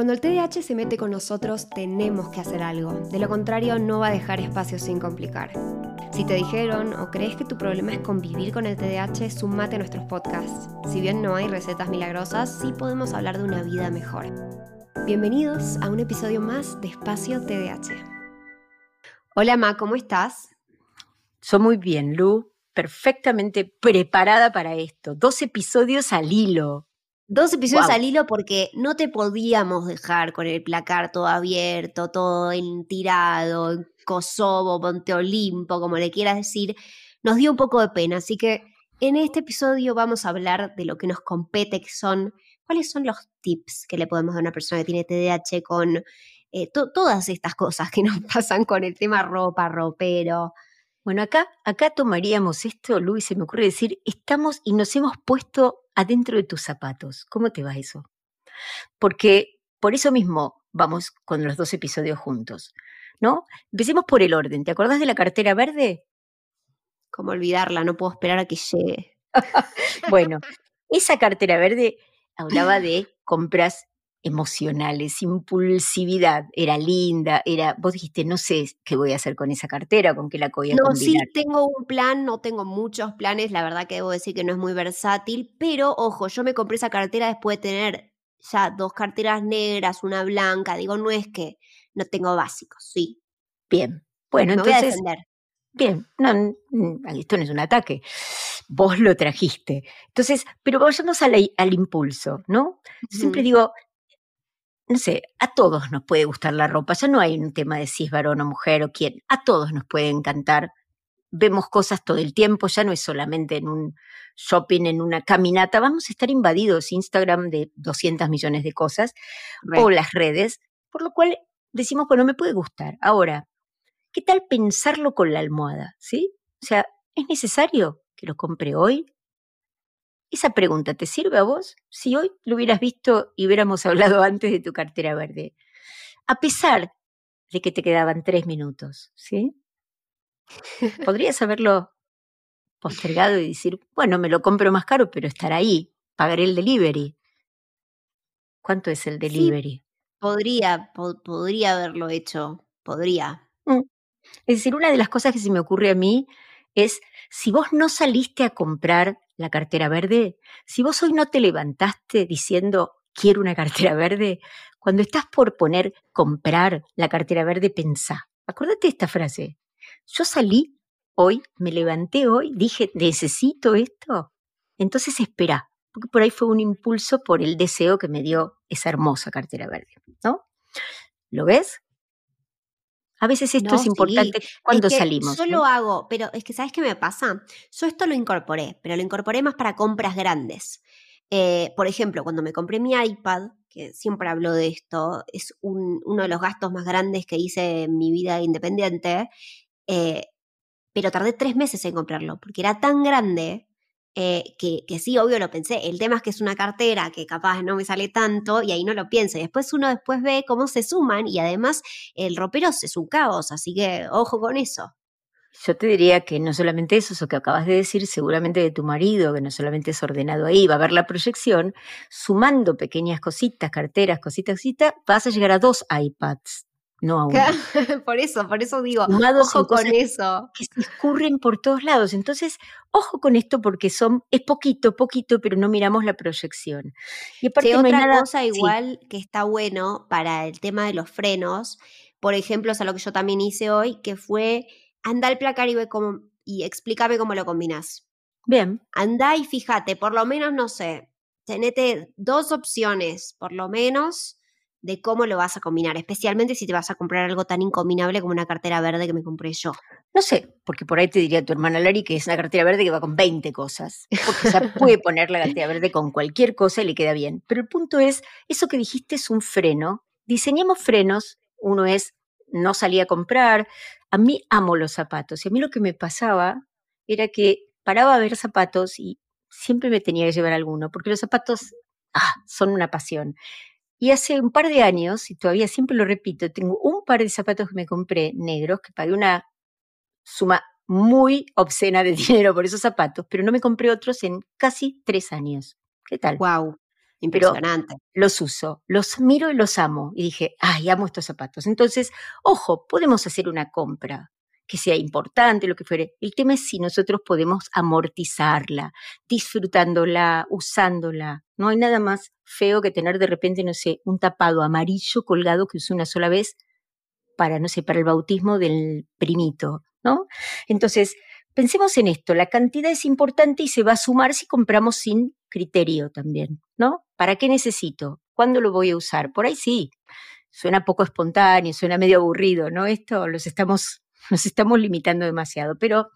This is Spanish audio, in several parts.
Cuando el TDAH se mete con nosotros, tenemos que hacer algo. De lo contrario, no va a dejar espacio sin complicar. Si te dijeron o crees que tu problema es convivir con el TDAH, sumate a nuestros podcasts. Si bien no hay recetas milagrosas, sí podemos hablar de una vida mejor. Bienvenidos a un episodio más de Espacio TDAH. Hola Ma, ¿cómo estás? Soy muy bien, Lu, perfectamente preparada para esto. Dos episodios al hilo. Dos episodios al hilo porque no te podíamos dejar con el placar todo abierto, todo entirado, Kosovo, Monte Olimpo, como le quieras decir. Nos dio un poco de pena, así que en este episodio vamos a hablar de lo que nos compete, que son cuáles son los tips que le podemos dar a una persona que tiene TDAH con eh, todas estas cosas que nos pasan con el tema ropa, ropero. Bueno, acá, acá tomaríamos esto, Luis, se me ocurre decir, estamos y nos hemos puesto adentro de tus zapatos. ¿Cómo te va eso? Porque por eso mismo vamos con los dos episodios juntos, ¿no? Empecemos por el orden. ¿Te acordás de la cartera verde? ¿Cómo olvidarla? No puedo esperar a que llegue. bueno, esa cartera verde hablaba de compras emocionales, impulsividad, era linda, era, vos dijiste, no sé qué voy a hacer con esa cartera, con qué la voy a no, sí tengo un plan, no tengo muchos planes, la verdad que debo decir que no es muy versátil, pero ojo, yo me compré esa cartera después de tener ya dos carteras negras, una blanca, digo, no es que no tengo básicos, sí. Bien, bueno, entonces... Bien, no, esto no es un ataque. Vos lo trajiste. Entonces, pero vayamos al, al impulso, ¿no? Siempre digo, no sé, a todos nos puede gustar la ropa, ya no hay un tema de si es varón o mujer o quién, a todos nos puede encantar. Vemos cosas todo el tiempo, ya no es solamente en un shopping, en una caminata, vamos a estar invadidos Instagram de 200 millones de cosas o las redes, por lo cual decimos, bueno, me puede gustar. Ahora, ¿qué tal pensarlo con la almohada? ¿Sí? O sea, ¿es necesario que lo compre hoy? Esa pregunta, ¿te sirve a vos? Si hoy lo hubieras visto y hubiéramos hablado antes de tu cartera verde, a pesar de que te quedaban tres minutos, ¿sí? Podrías haberlo postergado y decir, bueno, me lo compro más caro, pero estar ahí, pagaré el delivery. ¿Cuánto es el delivery? podría, podría haberlo hecho, podría. Mm. Es decir, una de las cosas que se me ocurre a mí es, si vos no saliste a comprar la cartera verde, si vos hoy no te levantaste diciendo quiero una cartera verde, cuando estás por poner comprar la cartera verde, pensá. Acordate de esta frase. Yo salí hoy, me levanté hoy, dije, necesito esto. Entonces espera, porque por ahí fue un impulso por el deseo que me dio esa hermosa cartera verde, ¿no? ¿Lo ves? A veces esto es importante cuando salimos. Yo lo hago, pero es que ¿sabes qué me pasa? Yo esto lo incorporé, pero lo incorporé más para compras grandes. Eh, por ejemplo, cuando me compré mi iPad, que siempre hablo de esto, es uno de los gastos más grandes que hice en mi vida independiente, eh, pero tardé tres meses en comprarlo, porque era tan grande eh, que, que, sí, obvio lo pensé. El tema es que es una cartera que capaz no me sale tanto y ahí no lo pienso. Y después uno después ve cómo se suman y además el ropero es un caos, así que ojo con eso. Yo te diría que no solamente eso, eso que acabas de decir, seguramente de tu marido, que no solamente es ordenado ahí, va a ver la proyección, sumando pequeñas cositas, carteras, cositas, cositas, vas a llegar a dos iPads no aún. por eso, por eso digo, ojo con eso. Que se escurren por todos lados. Entonces, ojo con esto porque son, es poquito, poquito, pero no miramos la proyección. Y aparte otra cosa igual que está bueno para el tema de los frenos, por ejemplo, es algo que yo también hice hoy, que fue anda al placar y ve cómo, y explícame cómo lo combinas. Bien. Anda y fíjate, por lo menos, no sé, tenete dos opciones, por lo menos, de cómo lo vas a combinar, especialmente si te vas a comprar algo tan incombinable como una cartera verde que me compré yo. No sé, porque por ahí te diría tu hermana Lari que es una cartera verde que va con 20 cosas, porque se puede poner la cartera verde con cualquier cosa y le queda bien. Pero el punto es, eso que dijiste es un freno. Diseñemos frenos, uno es no salí a comprar, a mí amo los zapatos y a mí lo que me pasaba era que paraba a ver zapatos y siempre me tenía que llevar alguno, porque los zapatos ah, son una pasión. Y hace un par de años, y todavía siempre lo repito, tengo un par de zapatos que me compré negros, que pagué una suma muy obscena de dinero por esos zapatos, pero no me compré otros en casi tres años. ¿Qué tal? Wow. Impresionante. los uso, los miro y los amo. Y dije, ay, amo estos zapatos. Entonces, ojo, podemos hacer una compra que sea importante, lo que fuere. El tema es si nosotros podemos amortizarla, disfrutándola, usándola. No hay nada más feo que tener de repente, no sé, un tapado amarillo colgado que usé una sola vez para, no sé, para el bautismo del primito, ¿no? Entonces, pensemos en esto, la cantidad es importante y se va a sumar si compramos sin criterio también, ¿no? ¿Para qué necesito? ¿Cuándo lo voy a usar? Por ahí sí, suena poco espontáneo, suena medio aburrido, ¿no? Esto los estamos, nos estamos limitando demasiado, pero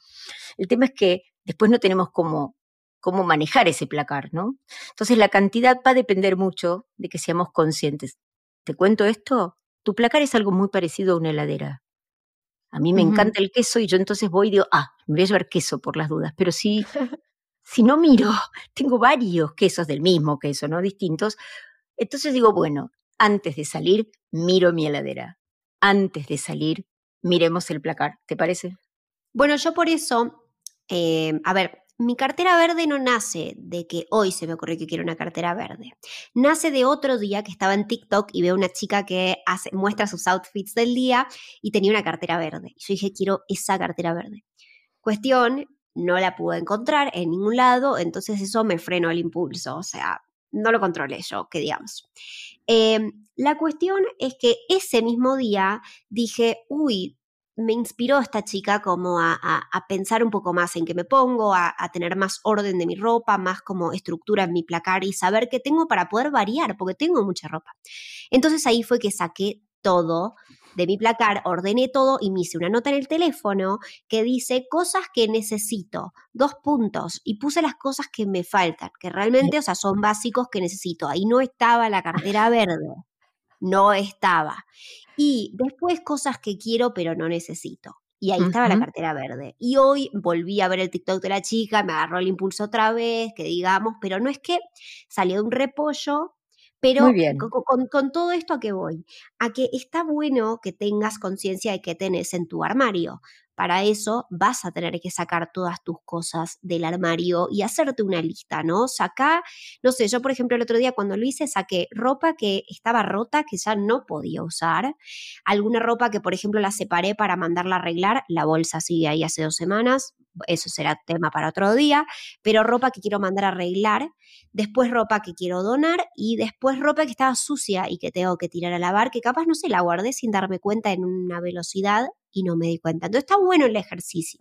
el tema es que después no tenemos cómo, cómo manejar ese placar, ¿no? Entonces la cantidad va a depender mucho de que seamos conscientes. ¿Te cuento esto? Tu placar es algo muy parecido a una heladera. A mí me encanta el queso y yo entonces voy y digo, ah, me voy a llevar queso por las dudas. Pero si, si no miro, tengo varios quesos del mismo queso, ¿no? Distintos. Entonces digo, bueno, antes de salir, miro mi heladera. Antes de salir, miremos el placar. ¿Te parece? Bueno, yo por eso, eh, a ver, mi cartera verde no nace de que hoy se me ocurrió que quiero una cartera verde. Nace de otro día que estaba en TikTok y veo una chica que hace, muestra sus outfits del día y tenía una cartera verde. Yo dije, quiero esa cartera verde. Cuestión, no la pude encontrar en ningún lado, entonces eso me frenó el impulso. O sea, no lo controlé yo, que digamos. Em, la cuestión es que ese mismo día dije, uy, me inspiró esta chica como a, pensar un poco más en qué me pongo, a, tener más orden de mi ropa, más como estructura en mi placar y saber qué tengo para poder variar, porque tengo mucha ropa. Entonces ahí fue que saqué todo de mi placar, ordené todo y me hice una nota en el teléfono que dice cosas que necesito, dos puntos, y puse las cosas que me faltan, que realmente, o sea, son básicos que necesito. Ahí no estaba la cartera verde, no estaba. Y después cosas que quiero pero no necesito. Y ahí estaba la cartera verde. Y hoy volví a ver el TikTok de la chica, me agarró el impulso otra vez, que digamos, pero no es que salió de un repollo, pero Con, con, todo esto a qué voy? A que está bueno que tengas conciencia de qué tenés en tu armario. Para eso vas a tener que sacar todas tus cosas del armario y hacerte una lista, ¿no? Saca, no sé, yo por ejemplo el otro día cuando lo hice saqué ropa que estaba rota, que ya no podía usar, alguna ropa que por ejemplo la separé para mandarla a arreglar, la bolsa sigue ahí hace dos semanas, eso será tema para otro día, pero ropa que quiero mandar a arreglar, después ropa que quiero donar y después ropa que estaba sucia y que tengo que tirar a lavar, que capaz no sé, la guardé sin darme cuenta en una velocidad y no me di cuenta. Entonces está bueno el ejercicio.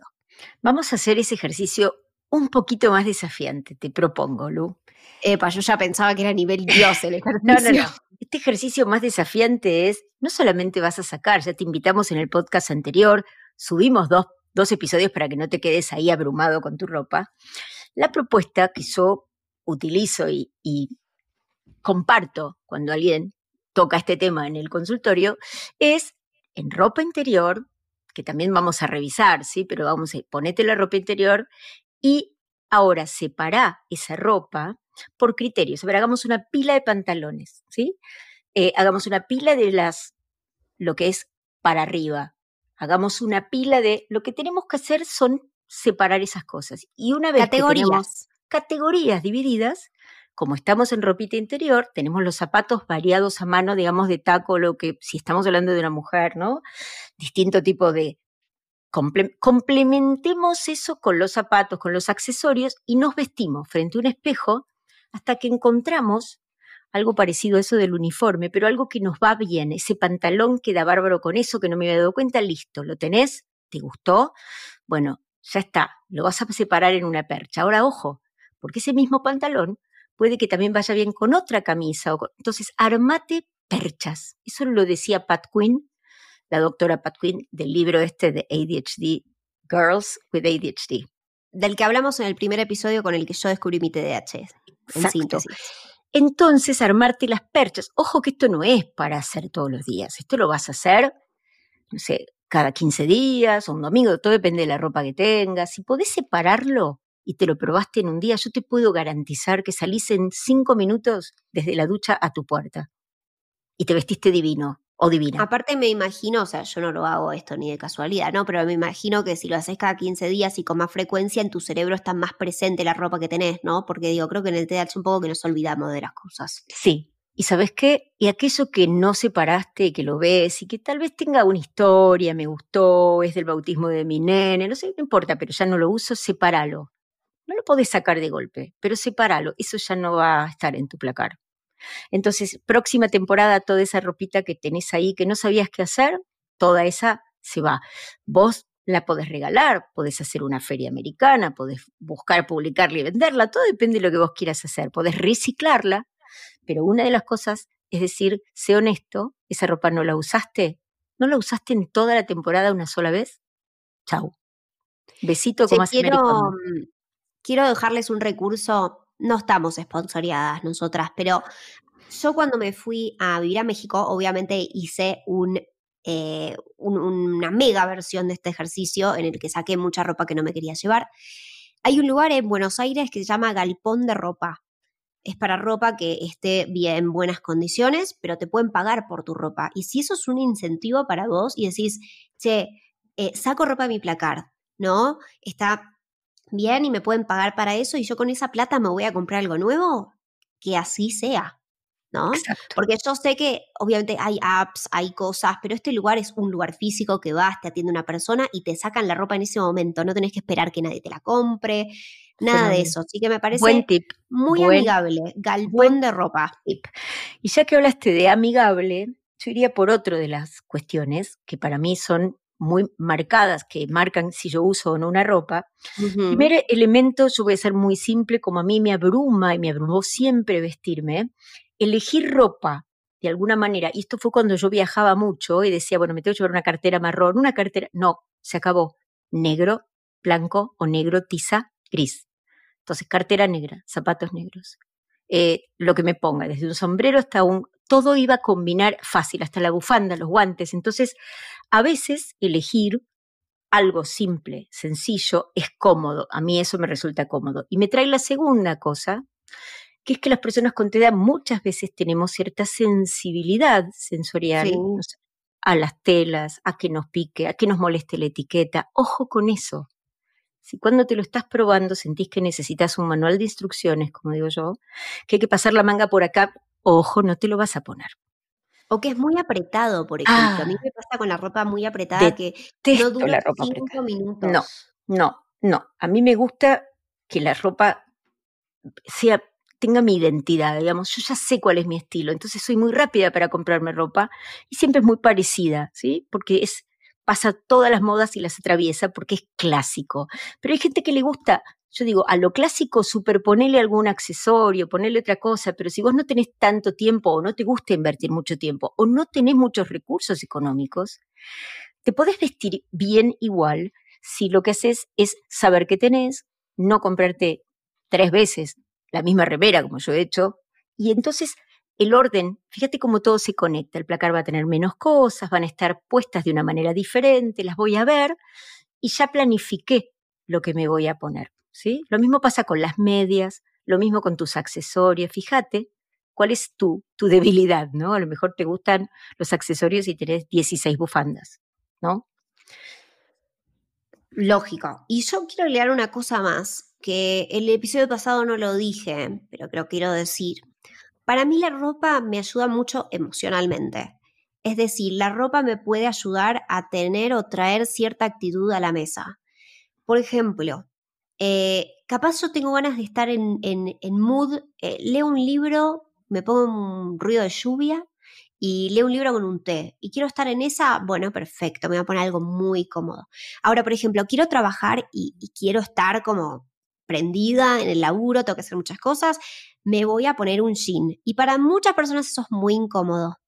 Vamos a hacer ese ejercicio un poquito más desafiante, te propongo, Lu. Epa, yo ya pensaba que era a nivel Dios el ejercicio. no, no, no. Este ejercicio más desafiante es, no solamente vas a sacar, ya te invitamos en el podcast anterior, subimos dos, dos episodios para que no te quedes ahí abrumado con tu ropa. La propuesta que yo utilizo y, comparto cuando alguien toca este tema en el consultorio es en ropa interior que también vamos a revisar, ¿sí? Pero vamos a ponete la ropa interior y ahora separa esa ropa por criterios. Hagamos una pila de pantalones, ¿sí? Eh, hagamos una pila de las, lo que es para arriba. Hagamos una pila de, lo que tenemos que hacer son separar esas cosas. Y una vez categorías. que tenemos categorías divididas, como estamos en ropita interior, tenemos los zapatos variados a mano, digamos, de taco, lo que, si estamos hablando de una mujer, ¿no? Distinto tipo de... complementemos eso con los zapatos, con los accesorios y nos vestimos frente a un espejo hasta que encontramos algo parecido a eso del uniforme, pero algo que nos va bien, ese pantalón queda bárbaro con eso que no me había dado cuenta, listo, ¿lo tenés? ¿Te gustó? Bueno, ya está, lo vas a separar en una percha. Ahora, ojo, porque ese mismo pantalón puede que también vaya bien con otra camisa. Entonces, armate perchas. Eso lo decía Pat Quinn, la doctora Pat Quinn, del libro este de ADHD, Girls with ADHD. Del que hablamos en el primer episodio con el que yo descubrí mi TDAH. En síntesis. Entonces, armarte las perchas. Ojo que esto no es para hacer todos los días. Esto lo vas a hacer, no sé, cada 15 días o un domingo. Todo depende de la ropa que tengas. Si podés separarlo, y te lo probaste en un día, yo te puedo garantizar que salís en cinco minutos desde la ducha a tu puerta y te vestiste divino. O divina. Aparte me imagino, o sea, yo no lo hago esto ni de casualidad, ¿no? Pero me imagino que si lo haces cada 15 días y con más frecuencia, en tu cerebro está más presente la ropa que tenés, ¿no? Porque digo, creo que en el TDAH un poco que nos olvidamos de las cosas. Sí. Y sabes qué? Y aquello que no separaste, que lo ves y que tal vez tenga una historia, me gustó, es del bautismo de mi nene, no sé, no importa, pero ya no lo uso, sepáralo. No lo podés sacar de golpe, pero sepáralo, eso ya no va a estar en tu placar. Entonces, próxima temporada, toda esa ropita que tenés ahí que no sabías qué hacer, toda esa se va. Vos la podés regalar, podés hacer una feria americana, podés buscar, publicarla y venderla, todo depende de lo que vos quieras hacer, podés reciclarla, pero una de las cosas es decir, sé honesto, esa ropa no la usaste, no la usaste en toda la temporada una sola vez, chau. Besito como quiero, quiero dejarles un recurso no estamos esponsoriadas nosotras, pero yo cuando me fui a vivir a México, obviamente hice un, eh, una mega versión de este ejercicio en el que saqué mucha ropa que no me quería llevar. Hay un lugar en Buenos Aires que se llama Galpón de Ropa. Es para ropa que esté bien, en buenas condiciones, pero te pueden pagar por tu ropa. Y si eso es un incentivo para vos y decís, che, eh, saco ropa a mi placar, ¿no? Está bien y me pueden pagar para eso y yo con esa plata me voy a comprar algo nuevo, que así sea, ¿no? Porque yo sé que obviamente hay apps, hay cosas, pero este lugar es un lugar físico que vas, te atiende una persona y te sacan la ropa en ese momento, no tenés que esperar que nadie te la compre. Nada de eso, así que me parece buen tip. muy amigable, galpón de ropa. Tip. Y ya que hablaste de amigable, yo iría por otro de las cuestiones que para mí son muy marcadas que marcan si yo uso o no una ropa. Primer elemento, yo voy a ser muy simple, como a mí me abruma y me abrumó siempre vestirme, elegir ropa de alguna manera, y esto fue cuando yo viajaba mucho y decía, bueno, me tengo que llevar una cartera marrón, una cartera, no, se acabó, negro, blanco o negro, tiza, gris. Entonces, cartera negra, zapatos negros. Eh, lo que me ponga, desde un sombrero hasta un... Todo iba a combinar fácil, hasta la bufanda, los guantes. Entonces, a veces elegir algo simple, sencillo, es cómodo. A mí eso me resulta cómodo. Y me trae la segunda cosa, que es que las personas con TEDA muchas veces tenemos cierta sensibilidad sensorial a las telas, a que nos pique, a que nos moleste la etiqueta. Ojo con eso. Si cuando te lo estás probando sentís que necesitas un manual de instrucciones, como digo yo, que hay que pasar la manga por acá, ojo, no te lo vas a poner. O que es muy apretado, por ejemplo. a mí ah. me pasa con la ropa muy apretada que no dura la ropa cinco minutos. No, no, no. A mí me gusta que la ropa sea tenga mi identidad, digamos, yo ya sé cuál es mi estilo, entonces soy muy rápida para comprarme ropa y siempre es muy parecida, ¿sí? Porque es pasa todas las modas y las atraviesa porque es clásico. Pero hay gente que le gusta yo digo, a lo clásico superponele algún accesorio, ponele otra cosa, pero si vos no tenés tanto tiempo o no te gusta invertir mucho tiempo o no tenés muchos recursos económicos, te podés vestir bien igual si lo que haces es saber qué tenés, no comprarte tres veces la misma remera como yo he hecho, y entonces el orden, fíjate cómo todo se conecta, el placar va a tener menos cosas, van a estar puestas de una manera diferente, las voy a ver y ya planifiqué lo que me voy a poner. Lo mismo pasa con las medias, lo mismo con tus accesorios. Fíjate cuál es tu, tu debilidad, ¿no? A lo mejor te gustan los accesorios y tenés 16 bufandas, ¿no? Lógico. Y yo quiero leer una cosa más, que el episodio pasado no lo dije, pero creo quiero decir. Para mí la ropa me ayuda mucho emocionalmente. Es decir, la ropa me puede ayudar a tener o traer cierta actitud a la mesa. Por ejemplo, eh, capaz yo tengo ganas de estar en, mood, eh, leo un libro, me pongo un ruido de lluvia y leo un libro con un té y quiero estar en esa, bueno, perfecto, me voy a poner algo muy cómodo. Ahora, por ejemplo, quiero trabajar y, y quiero estar como prendida en el laburo, tengo que hacer muchas cosas, me voy a poner un jean. Y para muchas personas eso es muy incómodo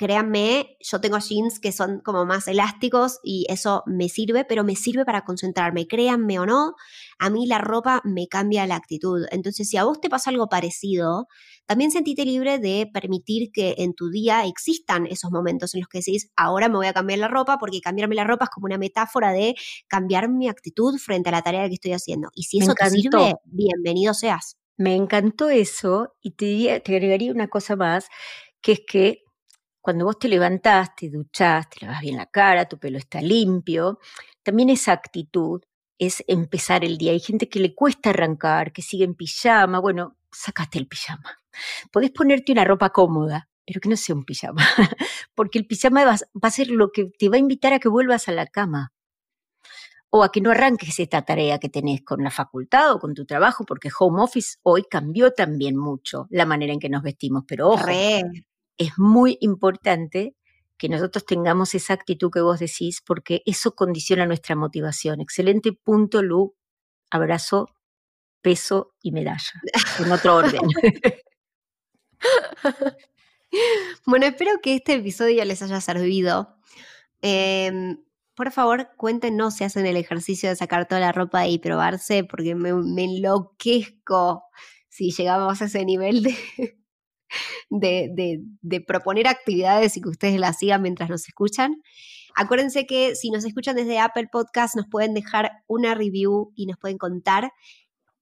créanme, yo tengo jeans que son como más elásticos y eso me sirve, pero me sirve para concentrarme, créanme o no, a mí la ropa me cambia la actitud. Entonces, si a vos te pasa algo parecido, también sentite libre de permitir que en tu día existan esos momentos en los que decís, ahora me voy a cambiar la ropa, porque cambiarme la ropa es como una metáfora de cambiar mi actitud frente a la tarea que estoy haciendo. Y si eso te sirve, bienvenido seas. Me encantó eso y te, te agregaría una cosa más, que es que cuando vos te levantás, te duchás, te lavas bien la cara, tu pelo está limpio, también esa actitud es empezar el día. Hay gente que le cuesta arrancar, que sigue en pijama. Bueno, sacaste el pijama. Podés ponerte una ropa cómoda, pero que no sea un pijama, porque el pijama va, a ser lo que te va a invitar a que vuelvas a la cama o a que no arranques esta tarea que tenés con la facultad o con tu trabajo, porque home office hoy cambió también mucho la manera en que nos vestimos, pero ojo, es muy importante que nosotros tengamos esa actitud que vos decís, porque eso condiciona nuestra motivación. Excelente punto, Lu. Abrazo, peso y medalla, en otro orden. bueno, espero que este episodio les haya servido. Em, por favor, cuéntenos si hacen el ejercicio de sacar toda la ropa y probarse, porque me, enloquezco si llegamos a ese nivel de, de, proponer actividades y que ustedes las sigan mientras nos escuchan. Acuérdense que si nos escuchan desde Apple Podcast, nos pueden dejar una review y nos pueden contar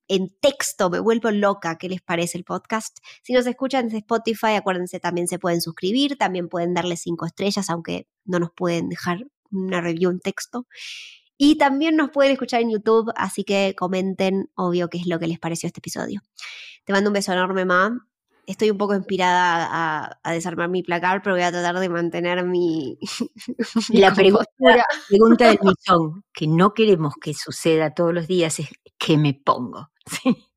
en texto, me vuelvo loca, ¿qué les parece el podcast? Si nos escuchan desde Spotify, acuérdense, también se pueden suscribir, también pueden darle cinco estrellas, aunque no nos pueden dejar una review en texto. Y también nos pueden escuchar en YouTube, así que comenten, obvio, qué es lo que les pareció este episodio. Te mando un beso enorme, Ma. Estoy un poco inspirada a, desarmar mi placar, pero voy a tratar de mantener mi. la pregunta, pregunta del millón, que no queremos que suceda todos los días, es: ¿qué me pongo?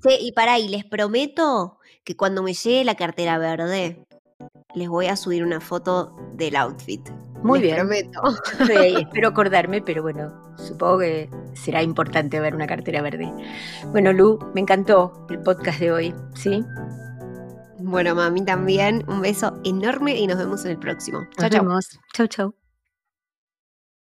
Sí. y para ahí, les prometo que cuando me llegue la cartera verde, les voy a subir una foto del outfit. Muy bien. Prometo. espero acordarme, pero bueno, supongo que será importante ver una cartera verde. Bueno, Lu, me encantó el podcast de hoy, ¿sí? Bueno, mami también. Un beso enorme y nos vemos en el próximo. Chao, chao. Chau, chau.